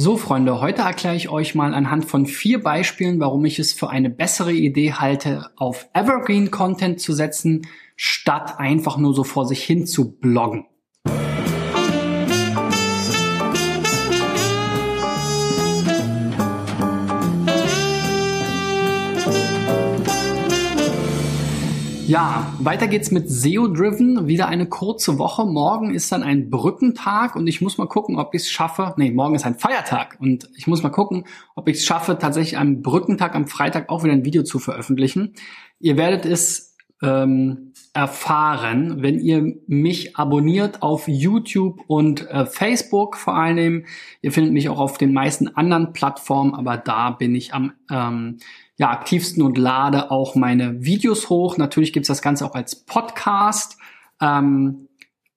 So, Freunde, heute erkläre ich euch mal anhand von vier Beispielen, warum ich es für eine bessere Idee halte, auf Evergreen Content zu setzen, statt einfach nur so vor sich hin zu bloggen. Ja, weiter geht's mit SEO-Driven. Wieder eine kurze Woche. Morgen ist dann ein Brückentag und ich muss mal gucken, ob ich es schaffe. Nee, morgen ist ein Feiertag und ich muss mal gucken, ob ich es schaffe, tatsächlich am Brückentag am Freitag auch wieder ein Video zu veröffentlichen. Ihr werdet es ähm, erfahren, wenn ihr mich abonniert auf YouTube und äh, Facebook vor allem. Ihr findet mich auch auf den meisten anderen Plattformen, aber da bin ich am ähm, ja, aktivsten und lade auch meine Videos hoch. Natürlich gibt's das Ganze auch als Podcast. Ähm,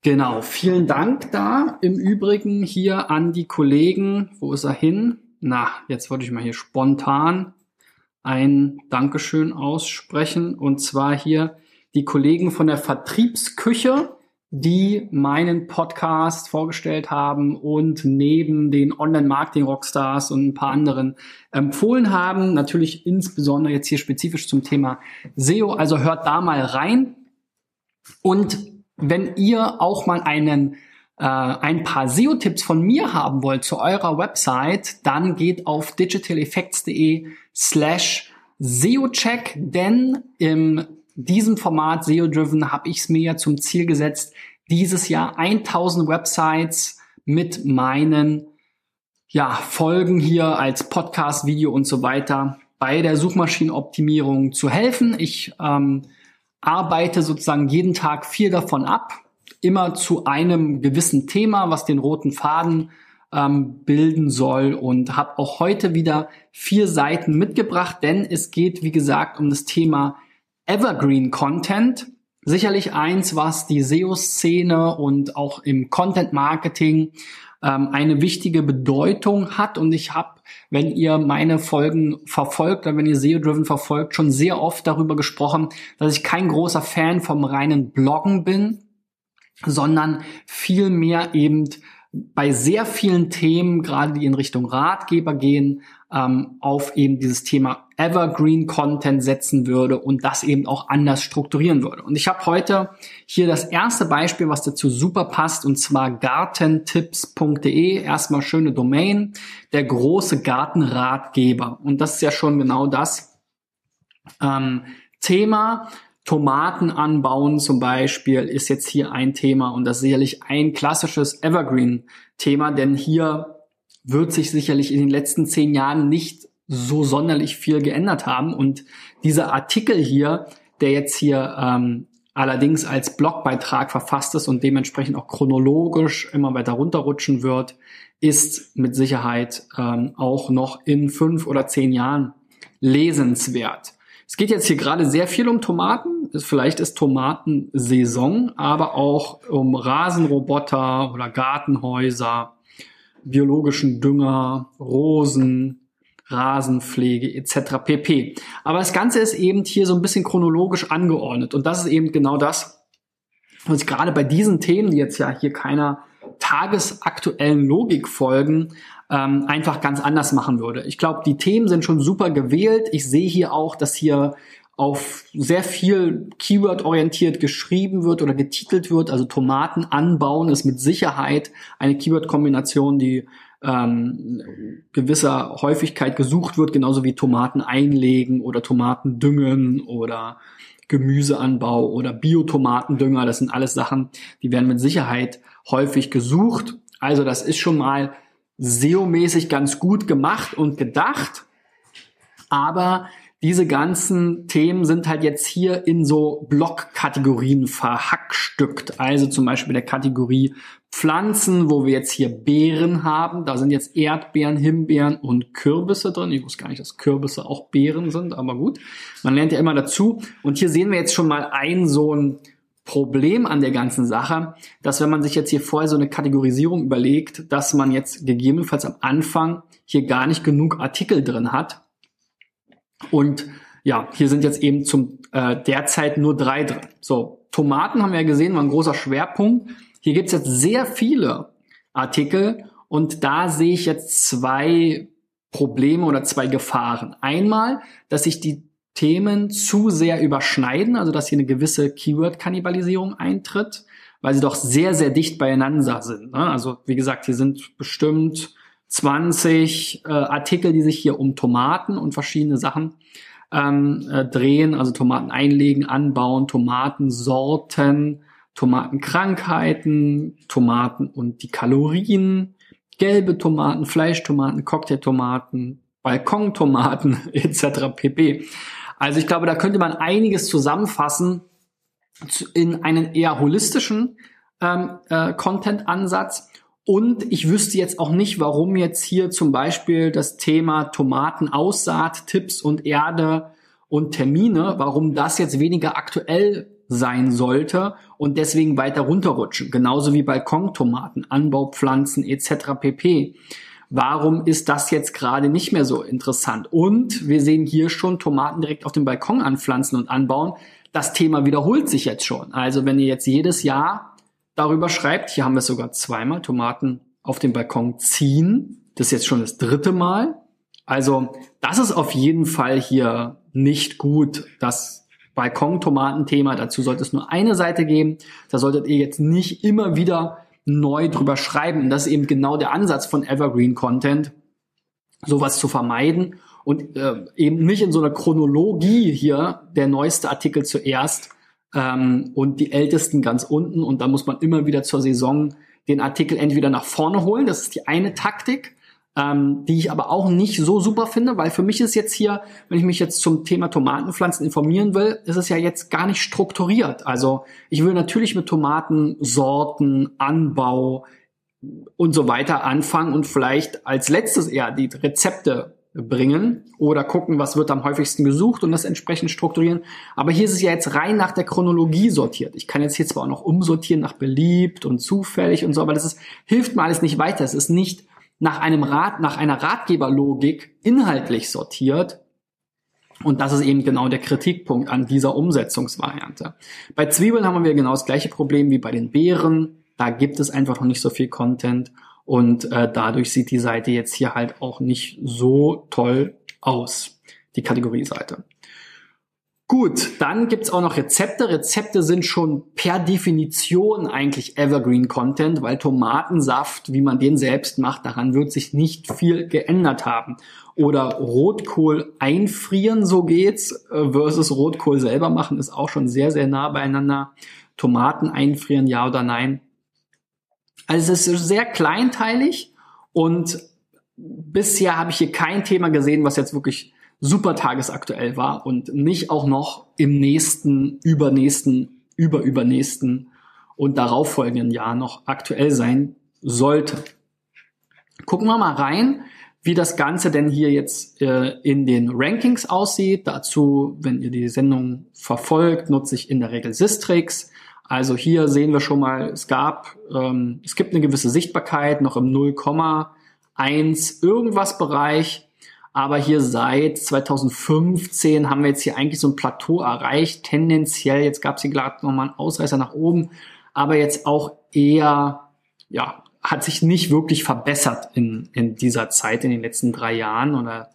genau, vielen Dank da. Im Übrigen hier an die Kollegen. Wo ist er hin? Na, jetzt wollte ich mal hier spontan ein Dankeschön aussprechen. Und zwar hier die Kollegen von der Vertriebsküche die meinen Podcast vorgestellt haben und neben den Online-Marketing-Rockstars und ein paar anderen empfohlen haben. Natürlich insbesondere jetzt hier spezifisch zum Thema SEO. Also hört da mal rein. Und wenn ihr auch mal einen äh, ein paar SEO-Tipps von mir haben wollt zu eurer Website, dann geht auf digitaleffects.de slash SEO-Check, denn im diesem Format SEO Driven habe ich es mir ja zum Ziel gesetzt, dieses Jahr 1000 Websites mit meinen ja, Folgen hier als Podcast, Video und so weiter bei der Suchmaschinenoptimierung zu helfen. Ich ähm, arbeite sozusagen jeden Tag vier davon ab, immer zu einem gewissen Thema, was den roten Faden ähm, bilden soll und habe auch heute wieder vier Seiten mitgebracht, denn es geht, wie gesagt, um das Thema Evergreen Content. Sicherlich eins, was die SEO-Szene und auch im Content-Marketing ähm, eine wichtige Bedeutung hat. Und ich habe, wenn ihr meine Folgen verfolgt oder wenn ihr SEO-Driven verfolgt, schon sehr oft darüber gesprochen, dass ich kein großer Fan vom reinen Bloggen bin, sondern viel mehr eben bei sehr vielen Themen, gerade die in Richtung Ratgeber gehen, ähm, auf eben dieses Thema Evergreen Content setzen würde und das eben auch anders strukturieren würde. Und ich habe heute hier das erste Beispiel, was dazu super passt, und zwar gartentipps.de. Erstmal schöne Domain, der große Gartenratgeber. Und das ist ja schon genau das ähm, Thema. Tomaten anbauen zum Beispiel ist jetzt hier ein Thema und das sicherlich ein klassisches Evergreen-Thema, denn hier wird sich sicherlich in den letzten zehn Jahren nicht so sonderlich viel geändert haben. Und dieser Artikel hier, der jetzt hier ähm, allerdings als Blogbeitrag verfasst ist und dementsprechend auch chronologisch immer weiter runterrutschen wird, ist mit Sicherheit ähm, auch noch in fünf oder zehn Jahren lesenswert. Es geht jetzt hier gerade sehr viel um Tomaten. Vielleicht ist Tomatensaison, aber auch um Rasenroboter oder Gartenhäuser, biologischen Dünger, Rosen, Rasenpflege etc. pp. Aber das Ganze ist eben hier so ein bisschen chronologisch angeordnet und das ist eben genau das, was ich gerade bei diesen Themen, die jetzt ja hier keiner tagesaktuellen Logik folgen, ähm, einfach ganz anders machen würde. Ich glaube, die Themen sind schon super gewählt. Ich sehe hier auch, dass hier auf sehr viel Keyword-orientiert geschrieben wird oder getitelt wird. Also Tomaten anbauen ist mit Sicherheit eine Keyword-Kombination, die ähm, gewisser Häufigkeit gesucht wird, genauso wie Tomaten einlegen oder Tomaten düngen oder Gemüseanbau oder Biotomatendünger. Das sind alles Sachen, die werden mit Sicherheit häufig gesucht. Also das ist schon mal SEO-mäßig ganz gut gemacht und gedacht. Aber diese ganzen Themen sind halt jetzt hier in so Blockkategorien verhackstückt. Also zum Beispiel der Kategorie Pflanzen, wo wir jetzt hier Beeren haben. Da sind jetzt Erdbeeren, Himbeeren und Kürbisse drin. Ich wusste gar nicht, dass Kürbisse auch Beeren sind, aber gut. Man lernt ja immer dazu. Und hier sehen wir jetzt schon mal ein so ein Problem an der ganzen Sache, dass wenn man sich jetzt hier vorher so eine Kategorisierung überlegt, dass man jetzt gegebenenfalls am Anfang hier gar nicht genug Artikel drin hat. Und ja, hier sind jetzt eben zum äh, derzeit nur drei drin. So, Tomaten haben wir ja gesehen, war ein großer Schwerpunkt. Hier gibt's jetzt sehr viele Artikel Und da sehe ich jetzt zwei Probleme oder zwei Gefahren. Einmal, dass sich die Themen zu sehr überschneiden, also dass hier eine gewisse Keyword-Kannibalisierung eintritt, weil sie doch sehr, sehr dicht beieinander sind. Ne? Also wie gesagt, hier sind bestimmt 20 äh, Artikel, die sich hier um Tomaten und verschiedene Sachen ähm, äh, drehen, also Tomaten einlegen, anbauen, Tomatensorten, Tomatenkrankheiten, Tomaten und die Kalorien, gelbe Tomaten, Fleischtomaten, Cocktailtomaten, Balkontomaten etc. pp. Also ich glaube, da könnte man einiges zusammenfassen in einen eher holistischen ähm, äh, Content-Ansatz. Und ich wüsste jetzt auch nicht, warum jetzt hier zum Beispiel das Thema Tomatenaussaat, Tipps und Erde und Termine, warum das jetzt weniger aktuell sein sollte und deswegen weiter runterrutschen. Genauso wie Balkontomaten, Anbaupflanzen etc. pp. Warum ist das jetzt gerade nicht mehr so interessant? Und wir sehen hier schon Tomaten direkt auf dem Balkon anpflanzen und anbauen. Das Thema wiederholt sich jetzt schon. Also wenn ihr jetzt jedes Jahr darüber schreibt, hier haben wir sogar zweimal Tomaten auf dem Balkon ziehen. Das ist jetzt schon das dritte Mal. Also das ist auf jeden Fall hier nicht gut. Das Balkon-Tomaten-Thema, dazu sollte es nur eine Seite geben. Da solltet ihr jetzt nicht immer wieder neu drüber schreiben. Und das ist eben genau der Ansatz von Evergreen Content, sowas zu vermeiden und äh, eben nicht in so einer Chronologie hier der neueste Artikel zuerst ähm, und die ältesten ganz unten. Und da muss man immer wieder zur Saison den Artikel entweder nach vorne holen, das ist die eine Taktik, ähm, die ich aber auch nicht so super finde, weil für mich ist jetzt hier, wenn ich mich jetzt zum Thema Tomatenpflanzen informieren will, ist es ja jetzt gar nicht strukturiert. Also ich will natürlich mit Tomatensorten, Anbau und so weiter anfangen und vielleicht als letztes eher die Rezepte bringen oder gucken, was wird am häufigsten gesucht und das entsprechend strukturieren. Aber hier ist es ja jetzt rein nach der Chronologie sortiert. Ich kann jetzt hier zwar auch noch umsortieren nach beliebt und zufällig und so, aber das ist, hilft mir alles nicht weiter. Es ist nicht nach einem Rat, nach einer Ratgeberlogik inhaltlich sortiert. Und das ist eben genau der Kritikpunkt an dieser Umsetzungsvariante. Bei Zwiebeln haben wir genau das gleiche Problem wie bei den Beeren. Da gibt es einfach noch nicht so viel Content und äh, dadurch sieht die Seite jetzt hier halt auch nicht so toll aus, die Kategorieseite. Gut, dann gibt's auch noch Rezepte. Rezepte sind schon per Definition eigentlich Evergreen Content, weil Tomatensaft, wie man den selbst macht, daran wird sich nicht viel geändert haben. Oder Rotkohl einfrieren, so geht's, äh, versus Rotkohl selber machen, ist auch schon sehr, sehr nah beieinander. Tomaten einfrieren, ja oder nein. Also es ist sehr kleinteilig und bisher habe ich hier kein Thema gesehen, was jetzt wirklich super tagesaktuell war und nicht auch noch im nächsten, übernächsten, überübernächsten und darauffolgenden Jahr noch aktuell sein sollte. Gucken wir mal rein, wie das Ganze denn hier jetzt äh, in den Rankings aussieht. Dazu, wenn ihr die Sendung verfolgt, nutze ich in der Regel Sistrix. Also hier sehen wir schon mal, es gab, ähm, es gibt eine gewisse Sichtbarkeit noch im 0,1 irgendwas Bereich. Aber hier seit 2015 haben wir jetzt hier eigentlich so ein Plateau erreicht. Tendenziell, jetzt gab es hier gerade nochmal einen Ausreißer nach oben, aber jetzt auch eher, ja, hat sich nicht wirklich verbessert in, in dieser Zeit, in den letzten drei Jahren oder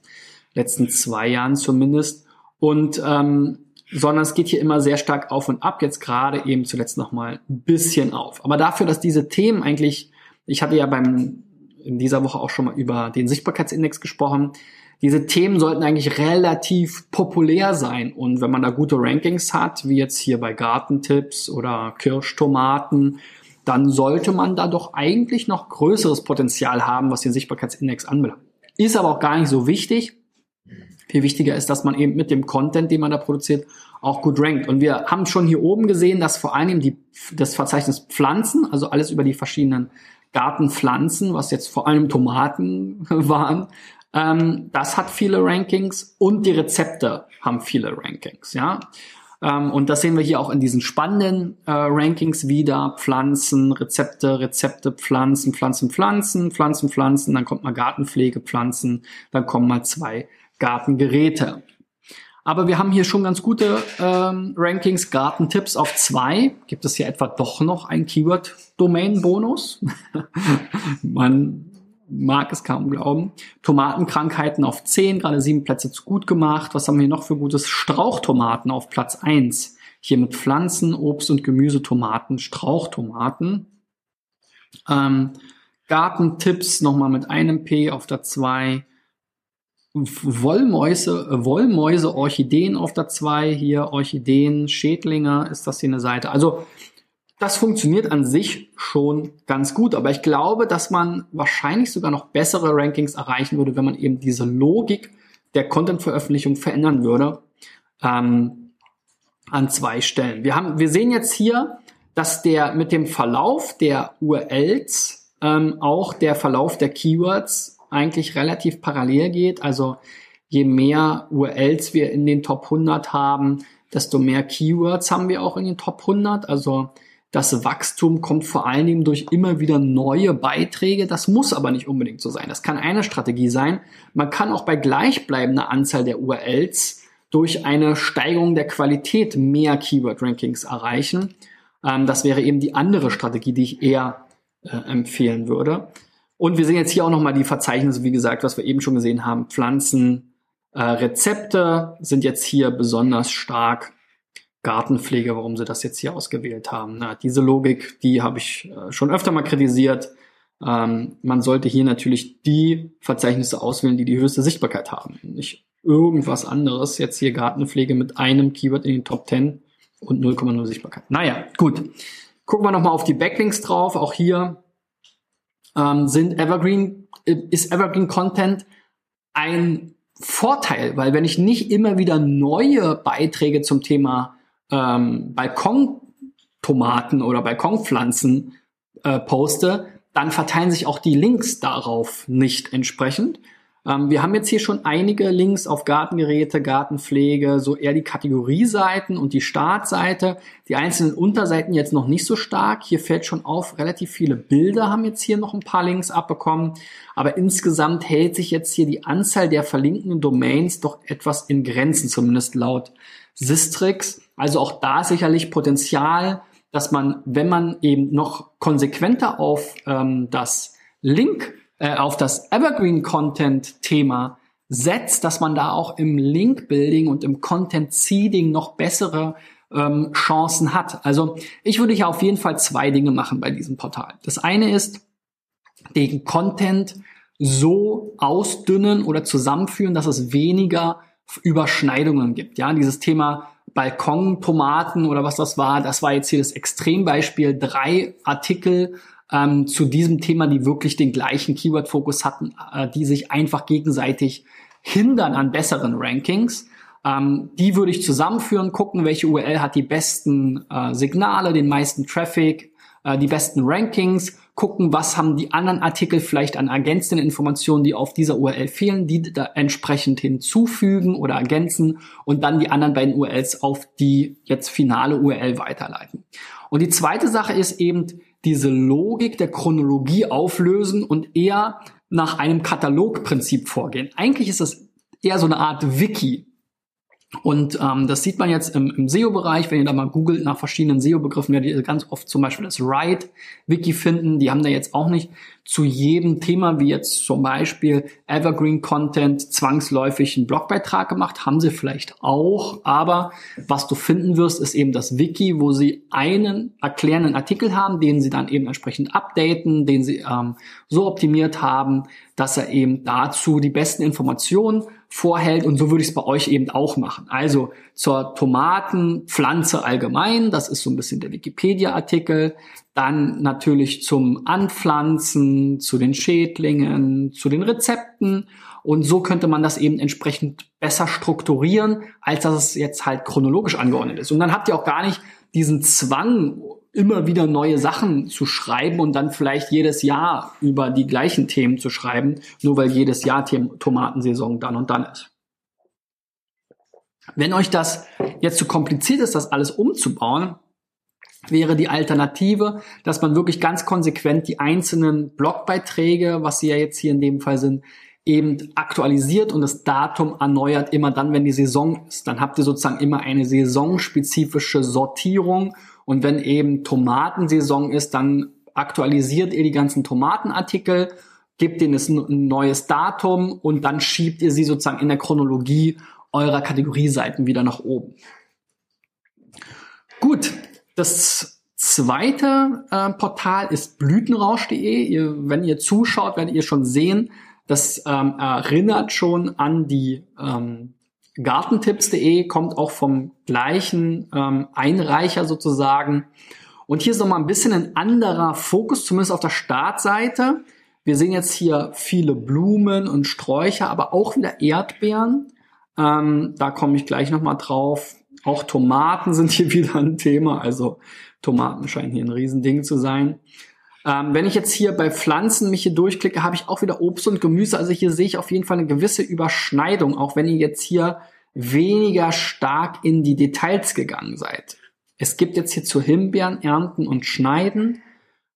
letzten zwei Jahren zumindest. Und ähm, sondern es geht hier immer sehr stark auf und ab, jetzt gerade eben zuletzt nochmal ein bisschen auf. Aber dafür, dass diese Themen eigentlich, ich hatte ja beim in dieser Woche auch schon mal über den Sichtbarkeitsindex gesprochen, diese Themen sollten eigentlich relativ populär sein. Und wenn man da gute Rankings hat, wie jetzt hier bei Gartentipps oder Kirschtomaten, dann sollte man da doch eigentlich noch größeres Potenzial haben, was den Sichtbarkeitsindex anbelangt. Ist aber auch gar nicht so wichtig. Viel wichtiger ist, dass man eben mit dem Content, den man da produziert, auch gut rankt. Und wir haben schon hier oben gesehen, dass vor allem die, das Verzeichnis Pflanzen, also alles über die verschiedenen Gartenpflanzen, was jetzt vor allem Tomaten waren, ähm, das hat viele Rankings und die Rezepte haben viele Rankings, ja. Ähm, und das sehen wir hier auch in diesen spannenden äh, Rankings wieder. Pflanzen, Rezepte, Rezepte, Pflanzen, Pflanzen, Pflanzen, Pflanzen, Pflanzen, dann kommt mal Gartenpflege, Pflanzen, dann kommen mal zwei Gartengeräte. Aber wir haben hier schon ganz gute ähm, Rankings. Gartentipps auf zwei. Gibt es hier etwa doch noch ein Keyword-Domain-Bonus? Man mag es kaum glauben. Tomatenkrankheiten auf 10, gerade sieben Plätze zu gut gemacht. Was haben wir noch für gutes? Strauchtomaten auf Platz 1. Hier mit Pflanzen, Obst- und Gemüsetomaten, Strauchtomaten. Ähm, Gartentipps nochmal mit einem P auf der 2. Wollmäuse, Wollmäuse, Orchideen auf der 2. Hier Orchideen, Schädlinge ist das hier eine Seite. Also das funktioniert an sich schon ganz gut, aber ich glaube, dass man wahrscheinlich sogar noch bessere Rankings erreichen würde, wenn man eben diese Logik der Content-Veröffentlichung verändern würde ähm, an zwei Stellen. Wir haben, wir sehen jetzt hier, dass der mit dem Verlauf der URLs ähm, auch der Verlauf der Keywords eigentlich relativ parallel geht. Also je mehr URLs wir in den Top 100 haben, desto mehr Keywords haben wir auch in den Top 100. Also das Wachstum kommt vor allen Dingen durch immer wieder neue Beiträge. Das muss aber nicht unbedingt so sein. Das kann eine Strategie sein. Man kann auch bei gleichbleibender Anzahl der URLs durch eine Steigerung der Qualität mehr Keyword-Rankings erreichen. Ähm, das wäre eben die andere Strategie, die ich eher äh, empfehlen würde. Und wir sehen jetzt hier auch nochmal die Verzeichnisse, wie gesagt, was wir eben schon gesehen haben. Pflanzen, äh, Rezepte sind jetzt hier besonders stark Gartenpflege, warum sie das jetzt hier ausgewählt haben. Na, diese Logik, die habe ich äh, schon öfter mal kritisiert. Ähm, man sollte hier natürlich die Verzeichnisse auswählen, die die höchste Sichtbarkeit haben. Nicht irgendwas anderes. Jetzt hier Gartenpflege mit einem Keyword in den Top 10 und 0,0 Sichtbarkeit. Naja, gut. Gucken wir nochmal auf die Backlinks drauf. Auch hier ähm, sind Evergreen, äh, ist Evergreen Content ein Vorteil, weil wenn ich nicht immer wieder neue Beiträge zum Thema ähm, Balkontomaten oder Balkonpflanzen äh, poste, dann verteilen sich auch die Links darauf nicht entsprechend. Ähm, wir haben jetzt hier schon einige Links auf Gartengeräte, Gartenpflege, so eher die Kategorieseiten und die Startseite. Die einzelnen Unterseiten jetzt noch nicht so stark. Hier fällt schon auf, relativ viele Bilder haben jetzt hier noch ein paar Links abbekommen. Aber insgesamt hält sich jetzt hier die Anzahl der verlinkten Domains doch etwas in Grenzen, zumindest laut Sistrix. Also auch da sicherlich Potenzial, dass man, wenn man eben noch konsequenter auf ähm, das Link, äh, auf das Evergreen Content Thema setzt, dass man da auch im Link Building und im Content Seeding noch bessere ähm, Chancen hat. Also ich würde hier auf jeden Fall zwei Dinge machen bei diesem Portal. Das eine ist, den Content so ausdünnen oder zusammenführen, dass es weniger Überschneidungen gibt. Ja, dieses Thema Balkontomaten oder was das war, das war jetzt hier das Extrembeispiel. Drei Artikel ähm, zu diesem Thema, die wirklich den gleichen Keyword-Fokus hatten, äh, die sich einfach gegenseitig hindern an besseren Rankings. Ähm, die würde ich zusammenführen, gucken, welche URL hat die besten äh, Signale, den meisten Traffic, äh, die besten Rankings gucken, was haben die anderen Artikel vielleicht an ergänzenden Informationen, die auf dieser URL fehlen, die da entsprechend hinzufügen oder ergänzen und dann die anderen beiden URLs auf die jetzt finale URL weiterleiten. Und die zweite Sache ist eben diese Logik der Chronologie auflösen und eher nach einem Katalogprinzip vorgehen. Eigentlich ist das eher so eine Art Wiki, und ähm, das sieht man jetzt im, im SEO-Bereich, wenn ihr da mal googelt nach verschiedenen SEO-Begriffen, werdet ihr ganz oft zum Beispiel das Write-Wiki finden. Die haben da jetzt auch nicht zu jedem Thema, wie jetzt zum Beispiel Evergreen Content, zwangsläufig einen Blogbeitrag gemacht. Haben sie vielleicht auch, aber was du finden wirst, ist eben das Wiki, wo sie einen erklärenden Artikel haben, den sie dann eben entsprechend updaten, den sie ähm, so optimiert haben, dass er eben dazu die besten Informationen vorhält und so würde ich es bei euch eben auch machen. Also zur Tomatenpflanze allgemein, das ist so ein bisschen der Wikipedia-Artikel, dann natürlich zum Anpflanzen, zu den Schädlingen, zu den Rezepten und so könnte man das eben entsprechend besser strukturieren, als dass es jetzt halt chronologisch angeordnet ist. Und dann habt ihr auch gar nicht diesen Zwang, immer wieder neue Sachen zu schreiben und dann vielleicht jedes Jahr über die gleichen Themen zu schreiben, nur weil jedes Jahr Tomatensaison dann und dann ist. Wenn euch das jetzt zu kompliziert ist, das alles umzubauen, wäre die Alternative, dass man wirklich ganz konsequent die einzelnen Blogbeiträge, was sie ja jetzt hier in dem Fall sind, eben aktualisiert und das Datum erneuert immer dann, wenn die Saison ist. Dann habt ihr sozusagen immer eine saisonspezifische Sortierung und wenn eben Tomatensaison ist, dann aktualisiert ihr die ganzen Tomatenartikel gebt denen ein neues Datum und dann schiebt ihr sie sozusagen in der Chronologie eurer Kategorieseiten wieder nach oben. Gut, das zweite äh, Portal ist blütenrausch.de. Ihr, wenn ihr zuschaut, werdet ihr schon sehen, das ähm, erinnert schon an die ähm, Gartentipps.de, kommt auch vom gleichen ähm, Einreicher sozusagen. Und hier ist nochmal ein bisschen ein anderer Fokus, zumindest auf der Startseite. Wir sehen jetzt hier viele Blumen und Sträucher, aber auch wieder Erdbeeren. Ähm, da komme ich gleich nochmal drauf. Auch Tomaten sind hier wieder ein Thema. Also Tomaten scheinen hier ein Riesending zu sein. Ähm, wenn ich jetzt hier bei Pflanzen mich hier durchklicke, habe ich auch wieder Obst und Gemüse. Also hier sehe ich auf jeden Fall eine gewisse Überschneidung, auch wenn ihr jetzt hier weniger stark in die Details gegangen seid. Es gibt jetzt hier zu Himbeeren ernten und schneiden.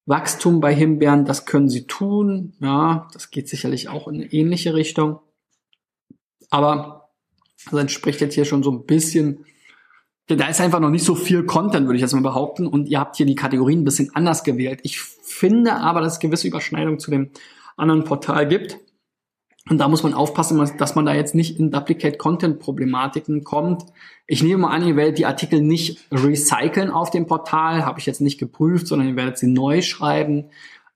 Wachstum bei Himbeeren, das können sie tun. Ja, das geht sicherlich auch in eine ähnliche Richtung. Aber das entspricht jetzt hier schon so ein bisschen da ist einfach noch nicht so viel Content, würde ich jetzt mal behaupten. Und ihr habt hier die Kategorien ein bisschen anders gewählt. Ich finde aber, dass es gewisse Überschneidungen zu dem anderen Portal gibt. Und da muss man aufpassen, dass man da jetzt nicht in Duplicate-Content-Problematiken kommt. Ich nehme mal an, ihr werdet die Artikel nicht recyceln auf dem Portal, habe ich jetzt nicht geprüft, sondern ihr werdet sie neu schreiben.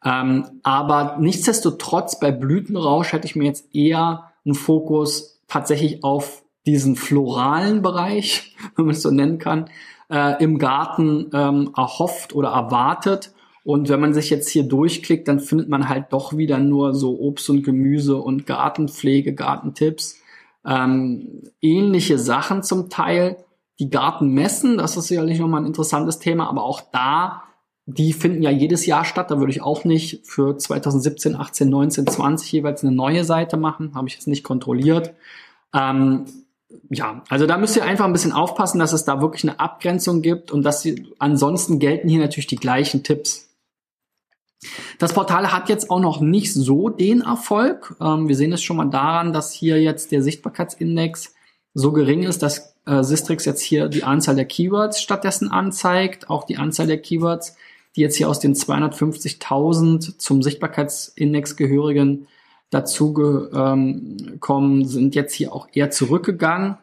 Ähm, aber nichtsdestotrotz, bei Blütenrausch hätte ich mir jetzt eher einen Fokus tatsächlich auf diesen floralen Bereich, wenn man es so nennen kann, äh, im Garten ähm, erhofft oder erwartet. Und wenn man sich jetzt hier durchklickt, dann findet man halt doch wieder nur so Obst und Gemüse und Gartenpflege, Gartentipps, ähm, ähnliche Sachen zum Teil. Die Gartenmessen, das ist sicherlich nochmal ein interessantes Thema, aber auch da, die finden ja jedes Jahr statt. Da würde ich auch nicht für 2017, 18, 19, 20 jeweils eine neue Seite machen. Habe ich jetzt nicht kontrolliert. Ähm, ja, also da müsst ihr einfach ein bisschen aufpassen, dass es da wirklich eine Abgrenzung gibt und dass sie, ansonsten gelten hier natürlich die gleichen Tipps. Das Portal hat jetzt auch noch nicht so den Erfolg. Ähm, wir sehen es schon mal daran, dass hier jetzt der Sichtbarkeitsindex so gering ist, dass äh, Sistrix jetzt hier die Anzahl der Keywords stattdessen anzeigt, auch die Anzahl der Keywords, die jetzt hier aus den 250.000 zum Sichtbarkeitsindex gehörigen dazu gekommen, ähm, sind jetzt hier auch eher zurückgegangen.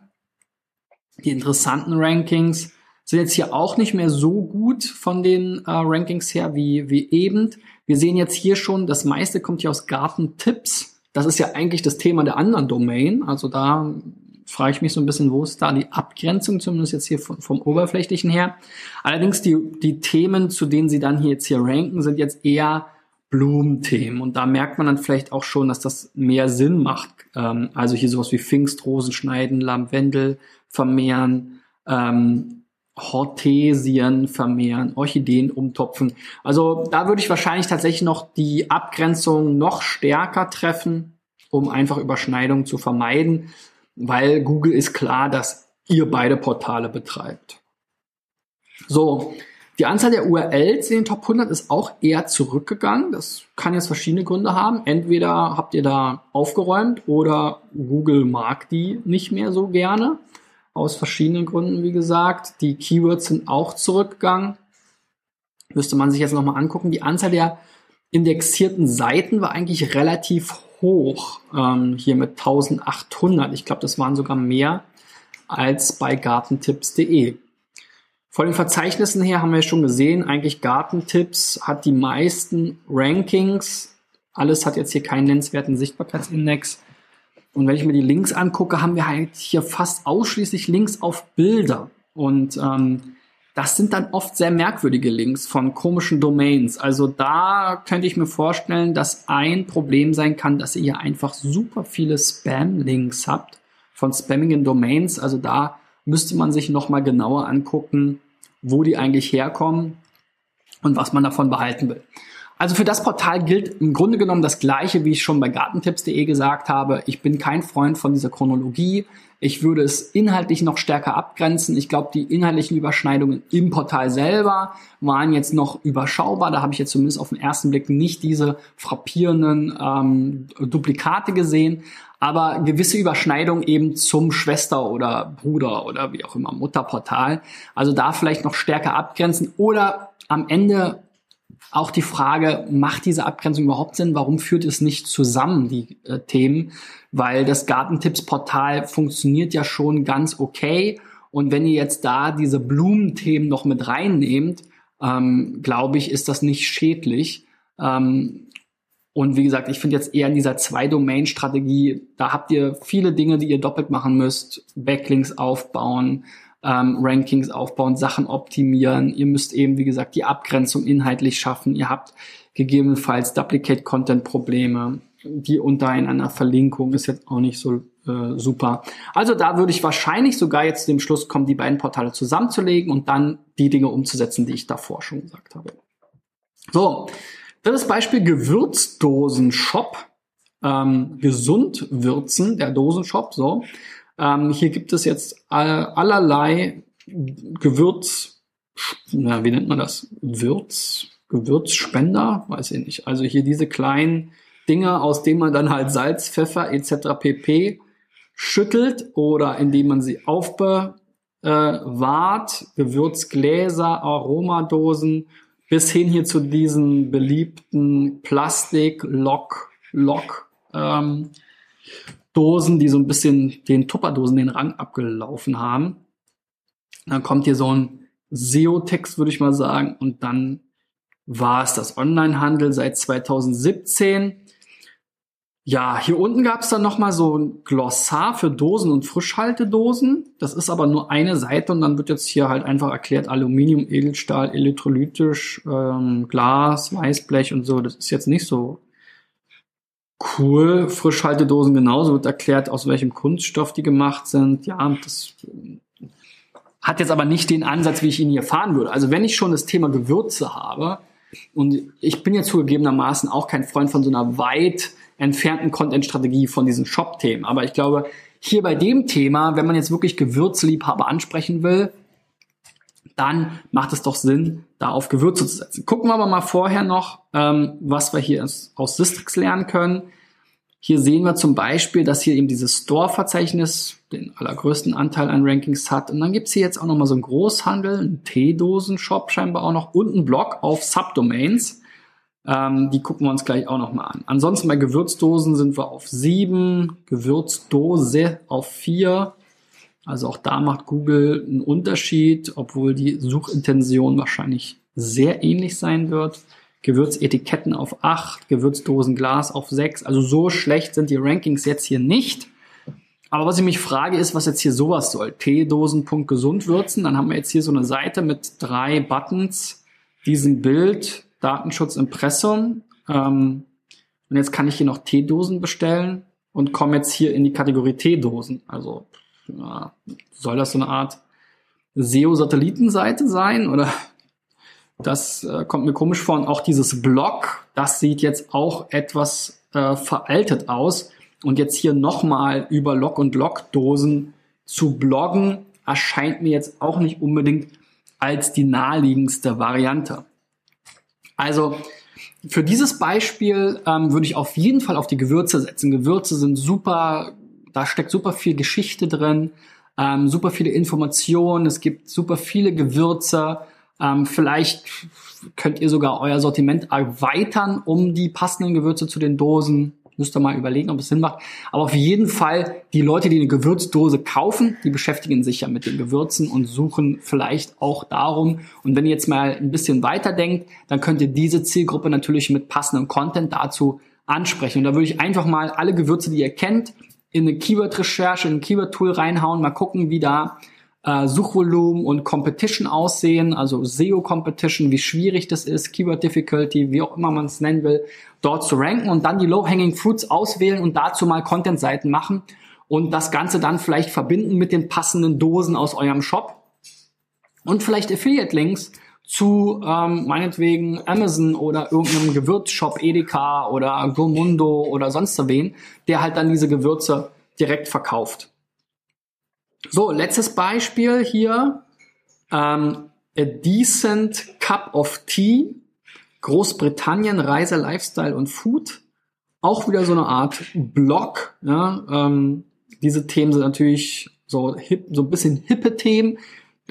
Die interessanten Rankings sind jetzt hier auch nicht mehr so gut von den äh, Rankings her wie, wie eben. Wir sehen jetzt hier schon, das meiste kommt hier aus Gartentipps. Das ist ja eigentlich das Thema der anderen Domain. Also da frage ich mich so ein bisschen, wo ist da die Abgrenzung, zumindest jetzt hier vom, vom Oberflächlichen her. Allerdings die, die Themen, zu denen sie dann hier jetzt hier ranken, sind jetzt eher Blumenthemen. Und da merkt man dann vielleicht auch schon, dass das mehr Sinn macht. Ähm, also hier sowas wie Pfingstrosen schneiden, Lavendel vermehren, ähm, Hortesien vermehren, Orchideen umtopfen. Also da würde ich wahrscheinlich tatsächlich noch die Abgrenzung noch stärker treffen, um einfach Überschneidungen zu vermeiden, weil Google ist klar, dass ihr beide Portale betreibt. So, die Anzahl der URLs in den Top 100 ist auch eher zurückgegangen. Das kann jetzt verschiedene Gründe haben. Entweder habt ihr da aufgeräumt oder Google mag die nicht mehr so gerne. Aus verschiedenen Gründen, wie gesagt. Die Keywords sind auch zurückgegangen. Müsste man sich jetzt nochmal angucken. Die Anzahl der indexierten Seiten war eigentlich relativ hoch. Ähm, hier mit 1800. Ich glaube, das waren sogar mehr als bei gartentipps.de. Von den Verzeichnissen her haben wir schon gesehen, eigentlich Gartentipps hat die meisten Rankings. Alles hat jetzt hier keinen nennenswerten Sichtbarkeitsindex. Und wenn ich mir die Links angucke, haben wir halt hier fast ausschließlich Links auf Bilder. Und ähm, das sind dann oft sehr merkwürdige Links von komischen Domains. Also da könnte ich mir vorstellen, dass ein Problem sein kann, dass ihr hier einfach super viele Spam-Links habt von spammigen Domains. Also da müsste man sich nochmal genauer angucken, wo die eigentlich herkommen und was man davon behalten will. Also für das Portal gilt im Grunde genommen das Gleiche, wie ich schon bei gartentipps.de gesagt habe. Ich bin kein Freund von dieser Chronologie. Ich würde es inhaltlich noch stärker abgrenzen. Ich glaube, die inhaltlichen Überschneidungen im Portal selber waren jetzt noch überschaubar. Da habe ich jetzt zumindest auf den ersten Blick nicht diese frappierenden ähm, Duplikate gesehen aber gewisse Überschneidung eben zum Schwester oder Bruder oder wie auch immer Mutterportal. Also da vielleicht noch stärker abgrenzen oder am Ende auch die Frage, macht diese Abgrenzung überhaupt Sinn? Warum führt es nicht zusammen, die äh, Themen? Weil das Gartentipps-Portal funktioniert ja schon ganz okay. Und wenn ihr jetzt da diese Blumenthemen noch mit reinnehmt, ähm, glaube ich, ist das nicht schädlich. Ähm, und wie gesagt, ich finde jetzt eher in dieser Zwei-Domain-Strategie, da habt ihr viele Dinge, die ihr doppelt machen müsst. Backlinks aufbauen, ähm, Rankings aufbauen, Sachen optimieren. Ihr müsst eben, wie gesagt, die Abgrenzung inhaltlich schaffen. Ihr habt gegebenenfalls Duplicate-Content-Probleme. Die untereinander Verlinkung ist jetzt auch nicht so äh, super. Also da würde ich wahrscheinlich sogar jetzt zu dem Schluss kommen, die beiden Portale zusammenzulegen und dann die Dinge umzusetzen, die ich davor schon gesagt habe. So, das Beispiel Gewürzdosen-Shop. Ähm, gesund würzen, der Dosenshop, so. Ähm, hier gibt es jetzt allerlei Gewürz, na, wie nennt man das? Würz, Gewürzspender? Weiß ich nicht. Also hier diese kleinen Dinge, aus denen man dann halt Salz, Pfeffer etc. pp. schüttelt oder indem man sie aufbewahrt, Gewürzgläser, Aromadosen, bis hin hier zu diesen beliebten Plastik-Lock, Lock, ähm, Dosen, die so ein bisschen den Tupperdosen den Rang abgelaufen haben. Dann kommt hier so ein SEO-Text, würde ich mal sagen, und dann war es das Onlinehandel seit 2017. Ja, hier unten gab es dann nochmal so ein Glossar für Dosen und Frischhaltedosen. Das ist aber nur eine Seite und dann wird jetzt hier halt einfach erklärt Aluminium, Edelstahl, elektrolytisch, ähm, Glas, Weißblech und so. Das ist jetzt nicht so cool. Frischhaltedosen genauso wird erklärt, aus welchem Kunststoff die gemacht sind. Ja, das hat jetzt aber nicht den Ansatz, wie ich ihn hier fahren würde. Also wenn ich schon das Thema Gewürze habe und ich bin ja zugegebenermaßen auch kein Freund von so einer weit entfernten Content-Strategie von diesen Shop-Themen. Aber ich glaube, hier bei dem Thema, wenn man jetzt wirklich Gewürzliebhaber ansprechen will, dann macht es doch Sinn, da auf Gewürze zu setzen. Gucken wir aber mal vorher noch, ähm, was wir hier aus Sistrix lernen können. Hier sehen wir zum Beispiel, dass hier eben dieses Store-Verzeichnis den allergrößten Anteil an Rankings hat. Und dann gibt's hier jetzt auch nochmal so einen Großhandel, einen Teedosen-Shop scheinbar auch noch und einen Blog auf Subdomains. Ähm, die gucken wir uns gleich auch nochmal an. Ansonsten bei Gewürzdosen sind wir auf sieben, Gewürzdose auf vier. Also auch da macht Google einen Unterschied, obwohl die Suchintention wahrscheinlich sehr ähnlich sein wird. Gewürzetiketten auf 8, Gewürzdosen Glas auf 6. Also so schlecht sind die Rankings jetzt hier nicht. Aber was ich mich frage, ist, was jetzt hier sowas soll. Teedosen.gesund würzen. Dann haben wir jetzt hier so eine Seite mit drei Buttons, diesem Bild, Datenschutz, Impressum. Ähm, und jetzt kann ich hier noch Teedosen bestellen und komme jetzt hier in die Kategorie Teedosen. Also ja, soll das so eine Art SEO-Satellitenseite sein oder das äh, kommt mir komisch vor. Und auch dieses Blog, das sieht jetzt auch etwas äh, veraltet aus. Und jetzt hier nochmal über Log- und Logdosen zu bloggen, erscheint mir jetzt auch nicht unbedingt als die naheliegendste Variante. Also für dieses Beispiel ähm, würde ich auf jeden Fall auf die Gewürze setzen. Gewürze sind super da steckt super viel Geschichte drin, ähm, super viele Informationen, es gibt super viele Gewürze. Ähm, vielleicht könnt ihr sogar euer Sortiment erweitern um die passenden Gewürze zu den Dosen. Müsst ihr mal überlegen, ob es Sinn macht. Aber auf jeden Fall, die Leute, die eine Gewürzdose kaufen, die beschäftigen sich ja mit den Gewürzen und suchen vielleicht auch darum. Und wenn ihr jetzt mal ein bisschen weiter denkt, dann könnt ihr diese Zielgruppe natürlich mit passendem Content dazu ansprechen. Und da würde ich einfach mal alle Gewürze, die ihr kennt, in eine Keyword-Recherche, in ein Keyword-Tool reinhauen, mal gucken, wie da äh, Suchvolumen und Competition aussehen, also SEO-Competition, wie schwierig das ist, Keyword-Difficulty, wie auch immer man es nennen will, dort zu ranken und dann die Low-Hanging Fruits auswählen und dazu mal Content-Seiten machen und das Ganze dann vielleicht verbinden mit den passenden Dosen aus eurem Shop und vielleicht Affiliate-Links zu ähm, meinetwegen Amazon oder irgendeinem Gewürzshop Edeka oder Gourmundo oder sonst wen, der halt dann diese Gewürze direkt verkauft. So, letztes Beispiel hier. Ähm, A Decent Cup of Tea. Großbritannien, Reise, Lifestyle und Food. Auch wieder so eine Art Blog. Ja, ähm, diese Themen sind natürlich so hip, so ein bisschen hippe Themen,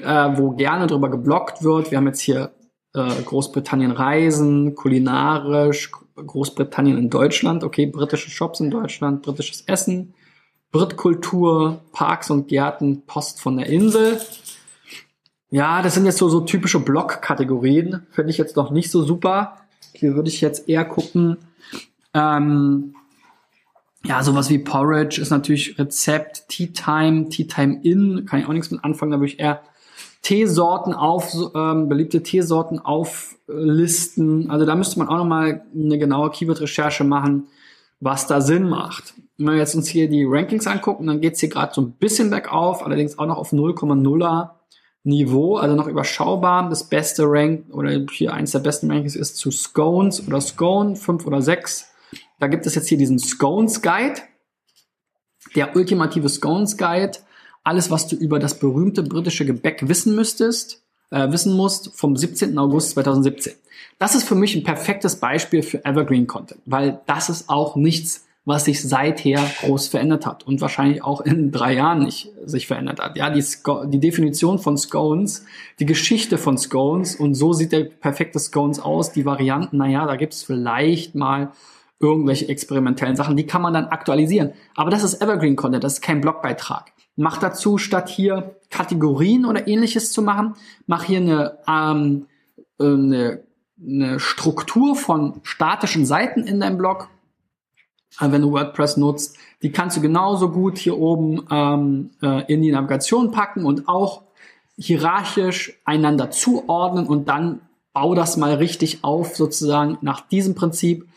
äh, wo gerne drüber geblockt wird. Wir haben jetzt hier äh, Großbritannien reisen, kulinarisch, Großbritannien in Deutschland, okay, britische Shops in Deutschland, britisches Essen, Britkultur, Parks und Gärten, Post von der Insel. Ja, das sind jetzt so, so typische Blog-Kategorien. Finde ich jetzt noch nicht so super. Hier würde ich jetzt eher gucken. Ähm, ja, sowas wie Porridge ist natürlich Rezept, Tea Time, Tea Time In, kann ich auch nichts mit anfangen, da würde ich eher Teesorten auf, ähm, beliebte Teesorten auflisten. Also da müsste man auch nochmal eine genaue Keyword-Recherche machen, was da Sinn macht. Wenn wir jetzt uns hier die Rankings angucken, dann geht's hier gerade so ein bisschen bergauf, allerdings auch noch auf 0,0er Niveau, also noch überschaubar. Das beste Rank oder hier eins der besten Rankings ist zu Scones oder Scone, 5 oder 6. Da gibt es jetzt hier diesen Scones Guide, der ultimative Scones Guide alles, was du über das berühmte britische Gebäck wissen müsstest, äh, wissen musst, vom 17. August 2017. Das ist für mich ein perfektes Beispiel für Evergreen Content, weil das ist auch nichts, was sich seither groß verändert hat und wahrscheinlich auch in drei Jahren nicht sich verändert hat. Ja, die, Sco die Definition von Scones, die Geschichte von Scones und so sieht der perfekte Scones aus. Die Varianten, naja, da gibt es vielleicht mal irgendwelche experimentellen Sachen, die kann man dann aktualisieren. Aber das ist Evergreen Content, das ist kein Blogbeitrag. Mach dazu, statt hier Kategorien oder ähnliches zu machen, mach hier eine, ähm, äh, eine, eine Struktur von statischen Seiten in deinem Blog. Äh, wenn du WordPress nutzt, die kannst du genauso gut hier oben ähm, äh, in die Navigation packen und auch hierarchisch einander zuordnen und dann bau das mal richtig auf, sozusagen nach diesem Prinzip.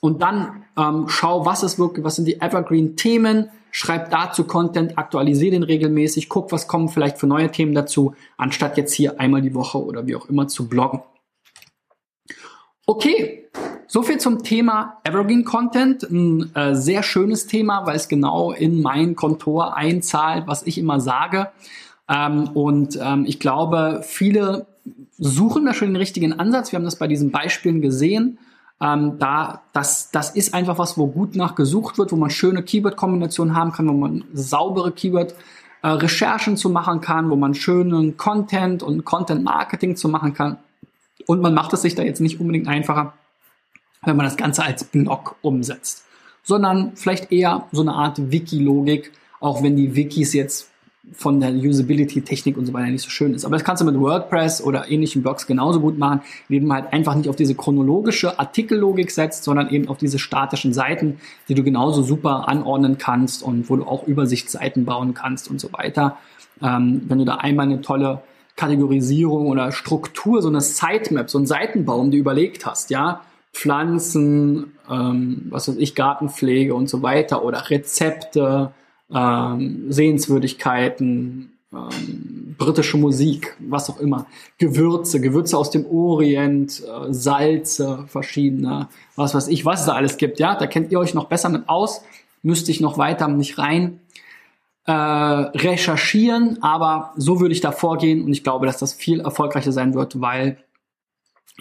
Und dann ähm, schau, was ist wirklich, was sind die Evergreen-Themen, schreib dazu Content, aktualisiere den regelmäßig, guck, was kommen vielleicht für neue Themen dazu, anstatt jetzt hier einmal die Woche oder wie auch immer zu bloggen. Okay, so viel zum Thema Evergreen Content. Ein äh, sehr schönes Thema, weil es genau in mein Kontor einzahlt, was ich immer sage. Ähm, und ähm, ich glaube, viele suchen da schon den richtigen Ansatz. Wir haben das bei diesen Beispielen gesehen. Ähm, da, das, das ist einfach was, wo gut nachgesucht wird, wo man schöne Keyword-Kombinationen haben kann, wo man saubere Keyword-Recherchen zu machen kann, wo man schönen Content und Content-Marketing zu machen kann. Und man macht es sich da jetzt nicht unbedingt einfacher, wenn man das Ganze als Blog umsetzt, sondern vielleicht eher so eine Art Wiki-Logik, auch wenn die Wikis jetzt von der Usability-Technik und so weiter nicht so schön ist. Aber das kannst du mit WordPress oder ähnlichen Blogs genauso gut machen, indem man halt einfach nicht auf diese chronologische Artikellogik setzt, sondern eben auf diese statischen Seiten, die du genauso super anordnen kannst und wo du auch Übersichtsseiten bauen kannst und so weiter. Ähm, wenn du da einmal eine tolle Kategorisierung oder Struktur, so eine Sitemap, so ein Seitenbaum, die überlegt hast, ja, Pflanzen, ähm, was weiß ich, Gartenpflege und so weiter oder Rezepte, ähm, Sehenswürdigkeiten, ähm, britische Musik, was auch immer, Gewürze, Gewürze aus dem Orient, äh, Salze, verschiedene, was weiß ich, was es da alles gibt. Ja, da kennt ihr euch noch besser mit aus, müsste ich noch weiter nicht rein äh, recherchieren, aber so würde ich da vorgehen und ich glaube, dass das viel erfolgreicher sein wird, weil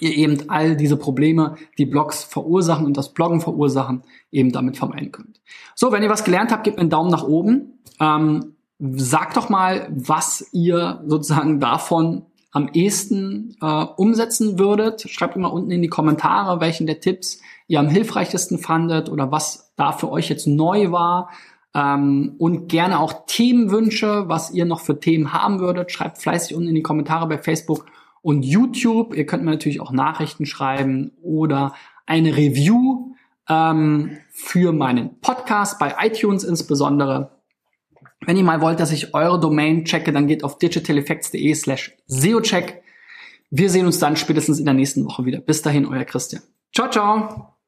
ihr eben all diese Probleme, die Blogs verursachen und das Bloggen verursachen, eben damit vermeiden könnt. So, wenn ihr was gelernt habt, gebt mir einen Daumen nach oben. Ähm, sagt doch mal, was ihr sozusagen davon am ehesten äh, umsetzen würdet. Schreibt mal unten in die Kommentare, welchen der Tipps ihr am hilfreichsten fandet oder was da für euch jetzt neu war. Ähm, und gerne auch Themenwünsche, was ihr noch für Themen haben würdet. Schreibt fleißig unten in die Kommentare bei Facebook und YouTube. Ihr könnt mir natürlich auch Nachrichten schreiben oder eine Review ähm, für meinen Podcast bei iTunes insbesondere. Wenn ihr mal wollt, dass ich eure Domain checke, dann geht auf digitaleffects.de slash SEOcheck. Wir sehen uns dann spätestens in der nächsten Woche wieder. Bis dahin, euer Christian. Ciao, ciao.